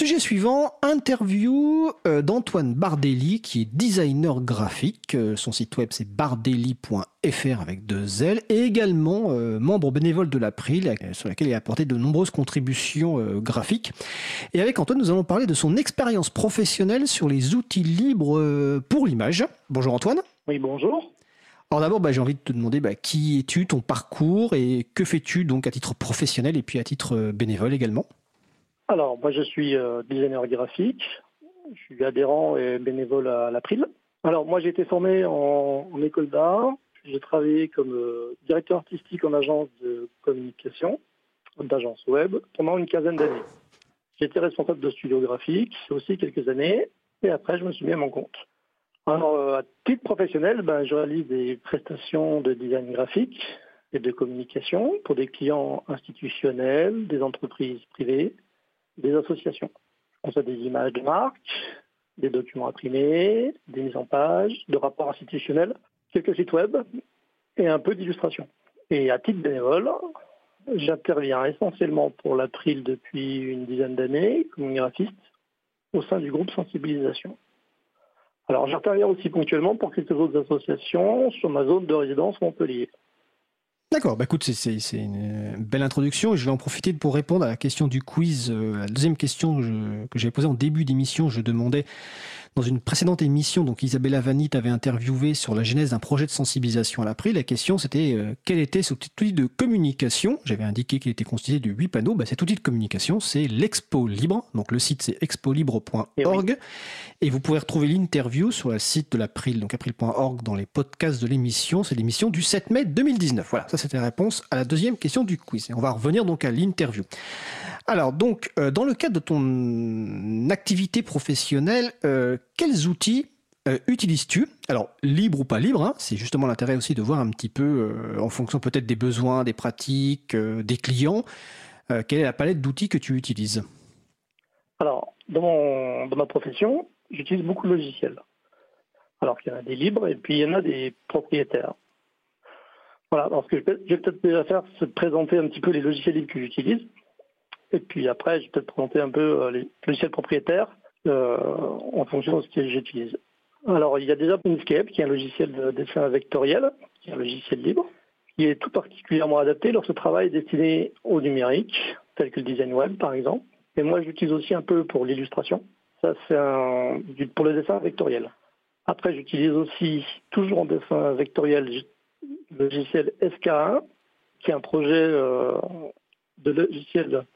sujet suivant, interview euh, d'Antoine Bardelli, qui est designer graphique. Euh, son site web c'est bardelli.fr avec deux L, et également euh, membre bénévole de l'April, sur laquelle il a apporté de nombreuses contributions graphiques. Et avec Antoine, nous allons parler de son expérience professionnelle sur les outils libres pour l'image. Bonjour Antoine. Oui, bonjour. Alors d'abord, bah, j'ai envie de te demander bah, qui es-tu, ton parcours et que fais-tu donc à titre professionnel et puis à titre bénévole également? Alors, moi, je suis euh, designer graphique. Je suis adhérent et bénévole à l'April. Alors, moi, j'ai été formé en, école d'art. J'ai travaillé comme euh, directeur artistique en agence de communication, d'agence web, pendant une quinzaine d'années. J'étais responsable de studio graphique aussi quelques années. Et après, je me suis mis à mon compte. Alors, euh, à titre professionnel, ben, je réalise des prestations de design graphique et de communication pour des clients institutionnels, des entreprises privées, des associations. On a des images de marque, des documents imprimés, des mises en page, de rapports institutionnels, quelques sites web et un peu d'illustration. Et à titre bénévole, j'interviens essentiellement pour l'April depuis une dizaine d'années comme graphiste au sein du groupe sensibilisation. Alors j'interviens aussi ponctuellement pour quelques autres associations sur ma zone de résidence Montpellier. D'accord, bah écoute, c'est une belle introduction et je vais en profiter pour répondre à la question du quiz, euh, la deuxième question que, que j'avais posée en début d'émission. Je demandais dans une précédente émission, donc Isabella Vanit avait interviewé sur la genèse d'un projet de sensibilisation à l'April. La question c'était euh, quel était cet outil de communication? J'avais indiqué qu'il était constitué de huit panneaux. Bah, cet outil de communication, c'est l'Expo Libre. Donc le site c'est expolibre.org. Et, et, vous pourrez retrouver l'interview sur le site de l'April, donc april.org dans les podcasts de l'émission. C'est l'émission du 7 mai 2019. Voilà, ça c'était la réponse à la deuxième question du quiz. Et on va revenir donc à l'interview. Alors donc, euh, dans le cadre de ton activité professionnelle, euh, quels outils euh, utilises-tu? Alors, libre ou pas libre, hein, c'est justement l'intérêt aussi de voir un petit peu, en fonction peut-être des besoins, des pratiques, des clients, quelle est la palette d'outils que tu utilises? Alors, dans, ma profession, j'utilise beaucoup de logiciels. Alors qu'il y en a des libres et puis il y en a des propriétaires. Voilà, alors ce que je vais peut-être déjà faire, c'est présenter un petit peu les logiciels libres que j'utilise. Et puis après, je vais peut-être présenter un peu euh, les logiciels propriétaires euh, en fonction de ce que j'utilise. Alors, il y a déjà Inkscape, qui est un logiciel de dessin vectoriel, qui est un logiciel libre, qui est tout particulièrement adapté lorsque ce travail est destiné au numérique, tel que le design web, par exemple. Et moi, j'utilise aussi un peu pour l'illustration. Ça, c'est pour le dessin vectoriel. Après, j'utilise aussi, toujours en dessin vectoriel, le logiciel SK1, qui est un projet euh, de logiciel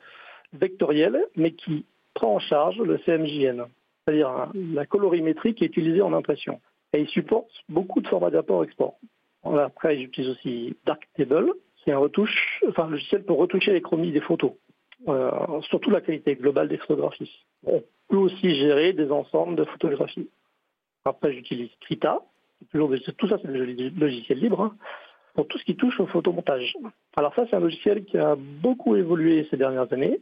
vectoriel, mais qui prend en charge le CMJN, c'est-à-dire la colorimétrie qui est utilisée en impression. Et il supporte beaucoup de formats d'apport-export. Après, j'utilise aussi Darktable, qui est un logiciel pour retoucher les chromies des photos, euh, surtout la qualité globale des photographies. On peut aussi gérer des ensembles de photographies. Après, j'utilise Krita, tout ça c'est des logiciels libres, hein, pour tout ce qui touche au photomontage. Alors ça, c'est un logiciel qui a beaucoup évolué ces dernières années.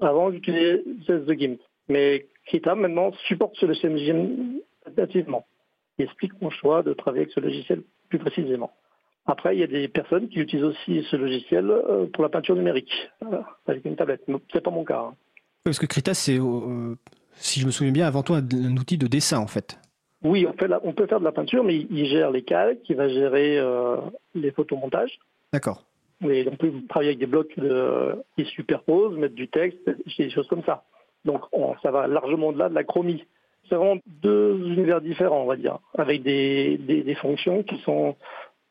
Avant, j'utilisais The GIMP. Mais Krita, maintenant, supporte ce logiciel nativement. Il explique mon choix de travailler avec ce logiciel plus précisément. Après, il y a des personnes qui utilisent aussi ce logiciel euh, pour la peinture numérique, euh, avec une tablette. C'est pas mon cas. Hein. Parce que Krita, c'est, euh, si je me souviens bien, avant tout un, outil de dessin, en fait. Oui, on, fait on peut faire de la peinture, mais il, gère les calques, il va gérer les photomontages. D'accord on peut travailler avec des blocs qui superposent, mettre du texte, des choses comme ça. Donc ça va largement au-delà de la chromie. C'est vraiment deux univers différents, on va dire, avec des, fonctions qui sont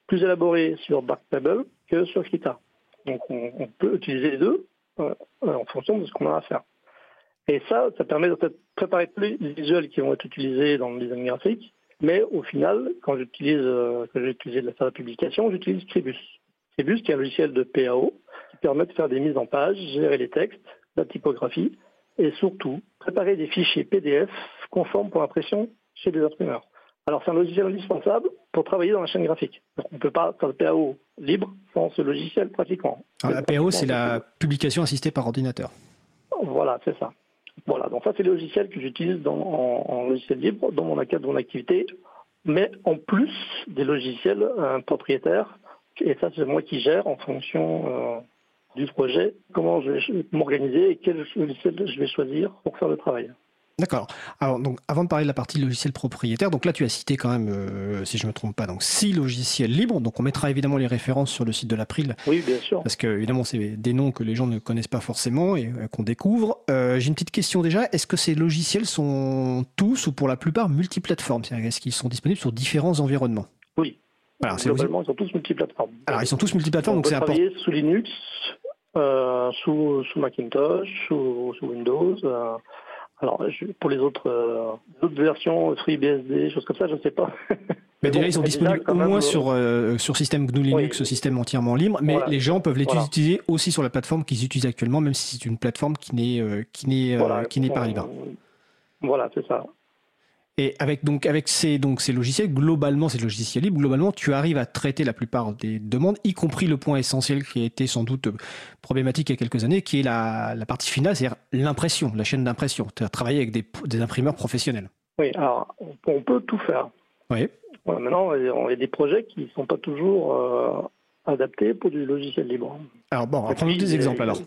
plus élaborées sur Darktable que sur Krita. Donc on, peut utiliser les deux euh, en fonction de ce qu'on a à faire. Et ça, ça permet de préparer tous les visuels qui vont être utilisés dans le design graphique. Mais au final, quand j'utilise, euh, quand j'utilise la publication, j'utilise Scribus. Cébus, qui est un logiciel de PAO, qui permet de faire des mises en page, gérer les textes, la typographie, et surtout préparer des fichiers PDF conformes pour impression chez les imprimeurs. Alors c'est un logiciel indispensable pour travailler dans la chaîne graphique. on ne peut pas faire le PAO libre sans ce logiciel pratiquement. la PAO, c'est la publication assistée par ordinateur. Voilà, c'est ça. Voilà, donc ça c'est le logiciel que j'utilise en, logiciel libre dans mon cadre de mon activité, mais en plus des logiciels euh, propriétaires et ça, c'est moi qui gère en fonction, euh, du projet, comment je vais m'organiser et quel logiciel je vais choisir pour faire le travail. D'accord. Alors, donc, avant de parler de la partie logiciel propriétaire, donc là, tu as cité quand même, euh, si je ne me trompe pas, donc six logiciels libres. Donc, on mettra évidemment les références sur le site de l'April. Oui, bien sûr. Parce que, évidemment, c'est des noms que les gens ne connaissent pas forcément et euh, qu'on découvre. Euh, j'ai une petite question déjà. Est-ce que ces logiciels sont tous ou pour la plupart multiplateformes? Est-ce qu'ils sont disponibles sur différents environnements? Oui. Alors, Globalement, ils sont tous multiplateformes. Alors, ils sont tous multiplateformes, donc c'est important. sous Linux, sous, sous, Macintosh, sous, sous Windows. Alors, pour les autres, euh, autres versions, FreeBSD, choses comme ça, je ne sais pas. Mais déjà, ils sont disponibles au moins sur, euh, sur système GNU Linux, système entièrement libre, mais les gens peuvent les utiliser aussi sur la plateforme qu'ils utilisent actuellement, même si c'est une plateforme qui n'est euh, qui n'est qui n'est pas libre. Voilà, c'est ça. Et avec, donc, avec ces, donc, ces logiciels, globalement, ces logiciels libres, globalement, tu arrives à traiter la plupart des demandes, y compris le point essentiel qui a été sans doute problématique il y a quelques années, qui est la, la partie finale, c'est-à-dire l'impression, la chaîne d'impression. Tu as travaillé avec des, des, imprimeurs professionnels. Oui, alors, on peut tout faire. Oui. maintenant, il y a des projets qui ne sont pas toujours euh, adaptés pour du logiciel libre. Alors, bon, prenons des exemples alors.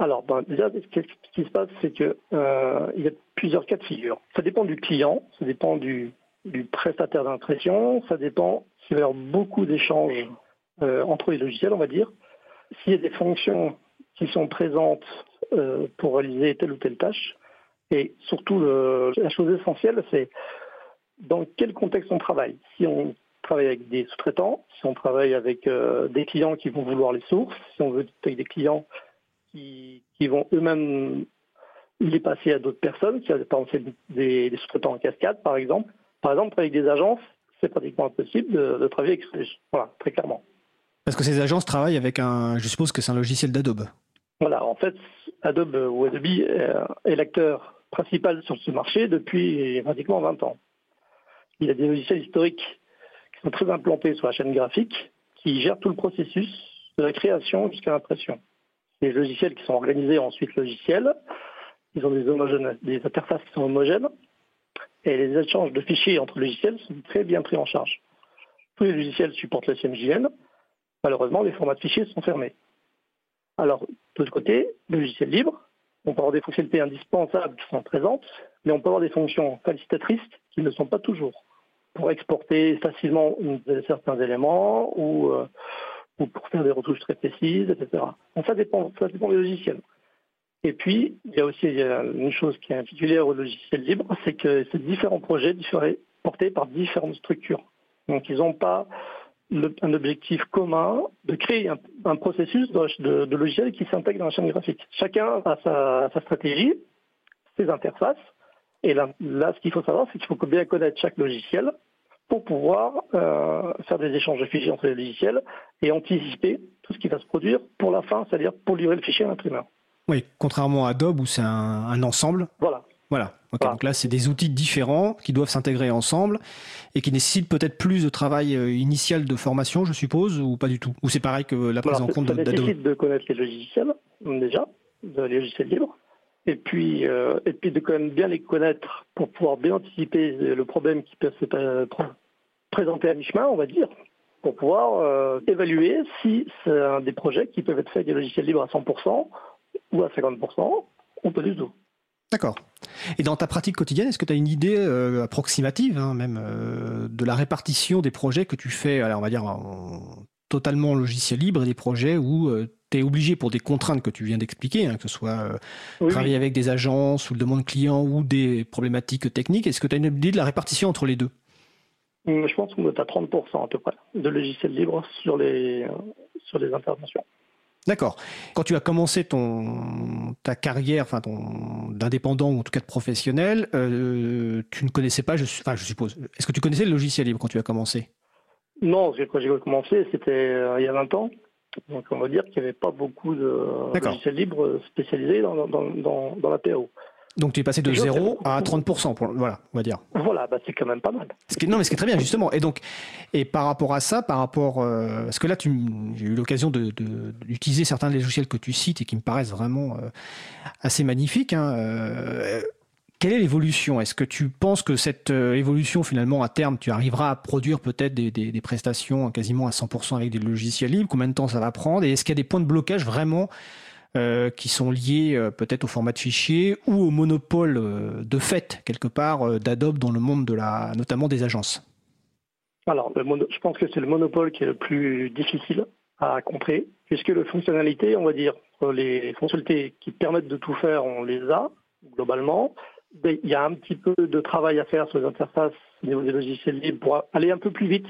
Alors, ben, déjà, ce qui se passe, c'est qu'il euh, y a plusieurs cas de figure. Ça dépend du client, ça dépend du, prestataire d'impression, ça dépend s'il va y avoir beaucoup d'échanges euh, entre les logiciels, on va dire. S'il y a des fonctions qui sont présentes euh, pour réaliser telle ou telle tâche. Et surtout, la chose essentielle, c'est dans quel contexte on travaille. Si on travaille avec des sous-traitants, si on travaille avec des clients qui vont vouloir les sources, si on veut avec des clients qui, vont eux-mêmes les passer à d'autres personnes, qui par exemple des, des sous-traitants en cascade, par exemple. Par exemple, avec des agences, c'est pratiquement impossible de, travailler avec Voilà, très clairement. Parce que ces agences travaillent avec un, je suppose que c'est un logiciel d'Adobe. Voilà, en fait, Adobe ou Adobe est l'acteur principal sur ce marché depuis pratiquement 20 ans. Il y a des logiciels historiques qui sont très implantés sur la chaîne graphique, qui gèrent tout le processus de la création jusqu'à l'impression des logiciels qui sont organisés ensuite logiciels. Ils ont des, interfaces qui sont homogènes. Et les échanges de fichiers entre logiciels sont très bien pris en charge. Tous les logiciels supportent le CMJN. Malheureusement, les formats de fichiers sont fermés. Alors, de l'autre côté, le logiciel libre, on peut avoir des fonctionnalités indispensables qui sont présentes, mais on peut avoir des fonctions facilitatrices qui ne sont pas toujours. Pour exporter facilement certains éléments ou, euh, ou pour faire des retouches très précises, etc. Donc ça dépend des logiciels. Et puis, il y a aussi une chose qui est particulière au logiciel libre, c'est que ces différents projets portés par différentes structures. Donc, ils n'ont pas un objectif commun de créer un, processus de, de, logiciel qui s'intègre dans la chaîne graphique. Chacun a sa, stratégie, ses interfaces. Et là, là ce qu'il faut savoir, c'est qu'il faut bien connaître chaque logiciel pour pouvoir euh, faire des échanges de fichiers entre les logiciels et anticiper tout ce qui va se produire pour la fin, c'est-à-dire pour livrer le fichier à l'imprimeur. Oui, contrairement à Adobe où c'est un, ensemble. Voilà. Voilà. Donc là, c'est des outils différents qui doivent s'intégrer ensemble et qui nécessitent peut-être plus de travail euh, initial de formation, je suppose, ou pas du tout? Ou c'est pareil que la prise en compte d'Adobe? Ça nécessite de connaître les logiciels, déjà, les logiciels libres, et puis, euh, et puis de quand même bien les connaître pour pouvoir bien anticiper le problème qui peut se présenter à mi-chemin, on va dire, pour pouvoir euh, évaluer si c'est un des projets qui peuvent être faits avec des logiciels libres à 100% ou à 50%, ou pas du tout. D'accord. Et dans ta pratique quotidienne, est-ce que tu as une idée euh, approximative, hein, même, de la répartition des projets que tu fais, alors on va dire, en, totalement logiciel libre et des projets où tu es obligé pour des contraintes que tu viens d'expliquer, hein, que ce soit euh, travailler avec des agences ou le demande client ou des problématiques techniques. Est-ce que tu as une idée de la répartition entre les deux? Je pense qu'on à 30% à peu près de logiciels libres sur les, euh, sur les interventions. D'accord. Quand tu as commencé ton, ta carrière enfin ton, d'indépendant ou en tout cas de professionnel, euh, tu ne connaissais pas, je, enfin, je suppose, est-ce que tu connaissais le logiciel libre quand tu as commencé? Non, quand j'ai commencé, c'était il y a 20 ans. Donc on va dire qu'il n'y avait pas beaucoup de logiciels libres spécialisés dans, dans, la PAO. Donc tu es passé de 0 à 30%, pour, voilà, on va dire. Voilà, bah c'est quand même pas mal. Ce qui, non, mais ce qui est très bien, justement. Et donc, et par rapport à ça, par rapport, euh, parce que là, j'ai eu l'occasion d'utiliser de, certains des logiciels que tu cites et qui me paraissent vraiment euh, assez magnifiques. Hein, euh, quelle est l'évolution? Est-ce que tu penses que cette euh, évolution, finalement, à terme, tu arriveras à produire peut-être des, prestations quasiment à 100% avec des logiciels libres? Combien de temps ça va prendre? Et est-ce qu'il y a des points de blocage vraiment euh, qui sont liés euh, peut-être au format de fichier ou au monopole de fait, quelque part, d'Adobe dans le monde de la, notamment des agences. Alors, je pense que c'est le monopole qui est le plus difficile à contrer, puisque les fonctionnalités, on va dire, les fonctionnalités qui permettent de tout faire, on les a globalement. Il y a un petit peu de travail à faire sur les interfaces au niveau des logiciels libres pour aller un peu plus vite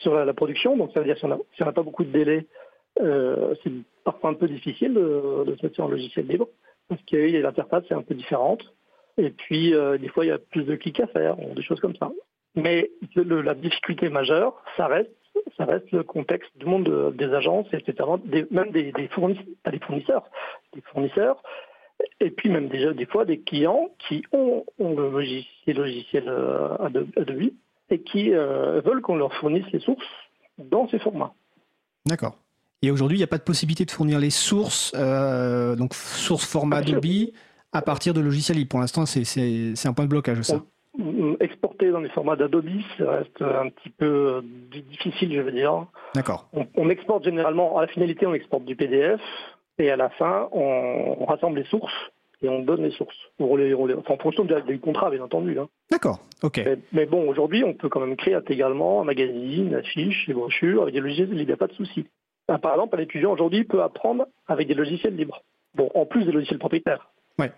sur la, production. Donc ça veut dire si on n'a pas beaucoup de délai, euh, c'est parfois un peu difficile de, se mettre sur un logiciel libre parce que l'interface est un peu différente. Et puis euh, des fois il y a plus de clics à faire, ou des choses comme ça. Mais la difficulté majeure, ça reste ça reste le contexte du monde des agences, etc. même des, des fournisseurs, des fournisseurs et puis même déjà des fois des clients qui ont, le logiciel, logiciel euh, Adobe et qui euh, veulent qu'on leur fournisse les sources dans ces formats. D'accord. Et aujourd'hui, il n'y a pas de possibilité de fournir les sources, euh, donc source format Adobe, à partir de logiciels libres. Pour l'instant, c'est un point de blocage, ça. exporter dans les formats d'Adobe, ça reste un petit peu difficile, je veux dire. D'accord. on, exporte généralement, à la finalité, on exporte du PDF. Et à la fin, on, rassemble les sources et on donne les sources. en fonction du contrat, bien entendu. Hein. D'accord, ok. Mais, bon, aujourd'hui, on peut quand même créer intégralement un magazine, affiche, des brochures avec des logiciels libres, il n'y a pas de souci. Par exemple, un étudiant aujourd'hui peut apprendre avec des logiciels libres. Bon, en plus des logiciels propriétaires. Ouais.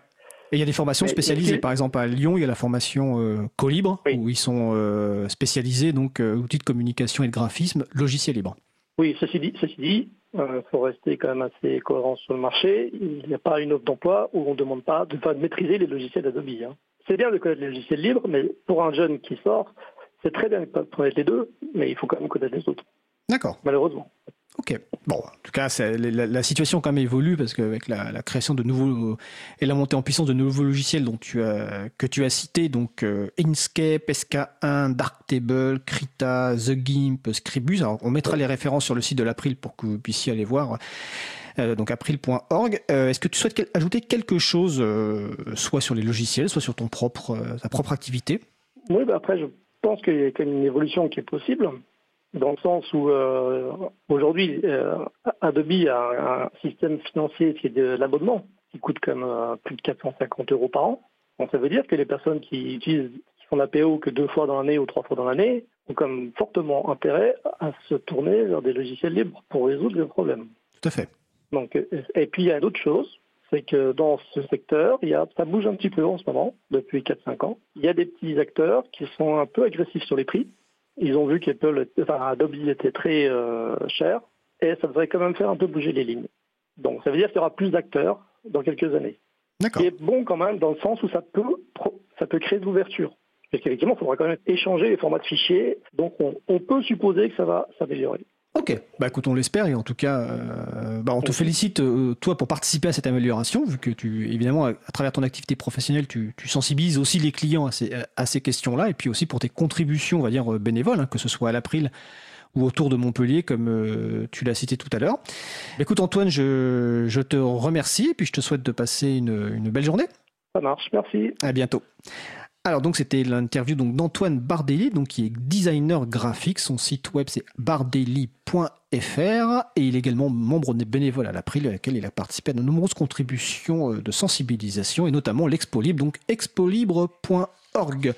Et il y a des formations spécialisées. Par exemple, à Lyon, il y a la formation euh, Colibre, où ils sont euh, spécialisés, donc euh, outils de communication et de graphisme, logiciels libres. Oui, ceci dit, ceci dit il faut rester quand même assez cohérent sur le marché. Il n'y a pas une offre d'emploi où on ne demande pas de, maîtriser les logiciels Adobe. Hein. C'est bien de connaître les logiciels libres, mais pour un jeune qui sort, c'est très bien de connaître les deux, mais il faut quand même connaître les autres. D'accord. Malheureusement. Ok. Bon, en tout cas, la, situation quand même évolue parce qu'avec la, la, création de nouveaux et la montée en puissance de nouveaux logiciels dont que tu as cités, donc euh, Inkscape, SK1, Darktable, Krita, The Gimp, Scribus. Alors, on mettra les références sur le site de l'April pour que vous puissiez aller voir. Euh, donc april.org. Euh, est-ce que tu souhaites ajouter quelque chose, soit sur les logiciels, soit sur ton propre, ta propre activité? Oui, bah après, je pense qu'il y a quand même une évolution qui est possible dans le sens où euh, aujourd'hui, euh, Adobe a un, système financier qui est de l'abonnement, qui coûte comme euh, plus de 450 euros par an. Donc ça veut dire que les personnes qui utilisent, qui font la PO que deux fois dans l'année ou trois fois dans l'année, ont comme fortement intérêt à se tourner vers des logiciels libres pour résoudre les problèmes. Tout à fait. Donc, et puis il y a d'autres choses, c'est que dans ce secteur, il y a, ça bouge un petit peu en ce moment, depuis 4-5 ans. Il y a des petits acteurs qui sont un peu agressifs sur les prix, ils ont vu qu'Apple, enfin, Adobe était très euh, cher et ça devrait quand même faire un peu bouger les lignes. Donc ça veut dire qu'il y aura plus d'acteurs dans quelques années. Ce qui est bon quand même dans le sens où ça peut, ça peut créer de l'ouverture. Parce qu'effectivement, il faudra quand même échanger les formats de fichiers. Donc on peut supposer que ça va s'améliorer. Ok, bah écoute, on l'espère et en tout cas, euh, bah on te félicite euh, toi pour participer à cette amélioration, vu que tu, évidemment, à, travers ton activité professionnelle, tu, sensibilises aussi les clients à ces, à ces questions-là, et puis aussi pour tes contributions, on va dire bénévoles, hein, que ce soit à l'April ou autour de Montpellier, comme euh, tu l'as cité tout à l'heure. Bah, écoute Antoine, je, je, te remercie et puis je te souhaite de passer une, une belle journée. Ça marche, merci. À bientôt. Alors donc c'était l'interview donc d'Antoine Bardelli, donc qui est designer graphique. Son site web c'est bardelli.fr et il est également membre bénévole à l'April, à laquelle il a participé à de nombreuses contributions euh, de sensibilisation et notamment l'Expo Libre, donc expolibre.org.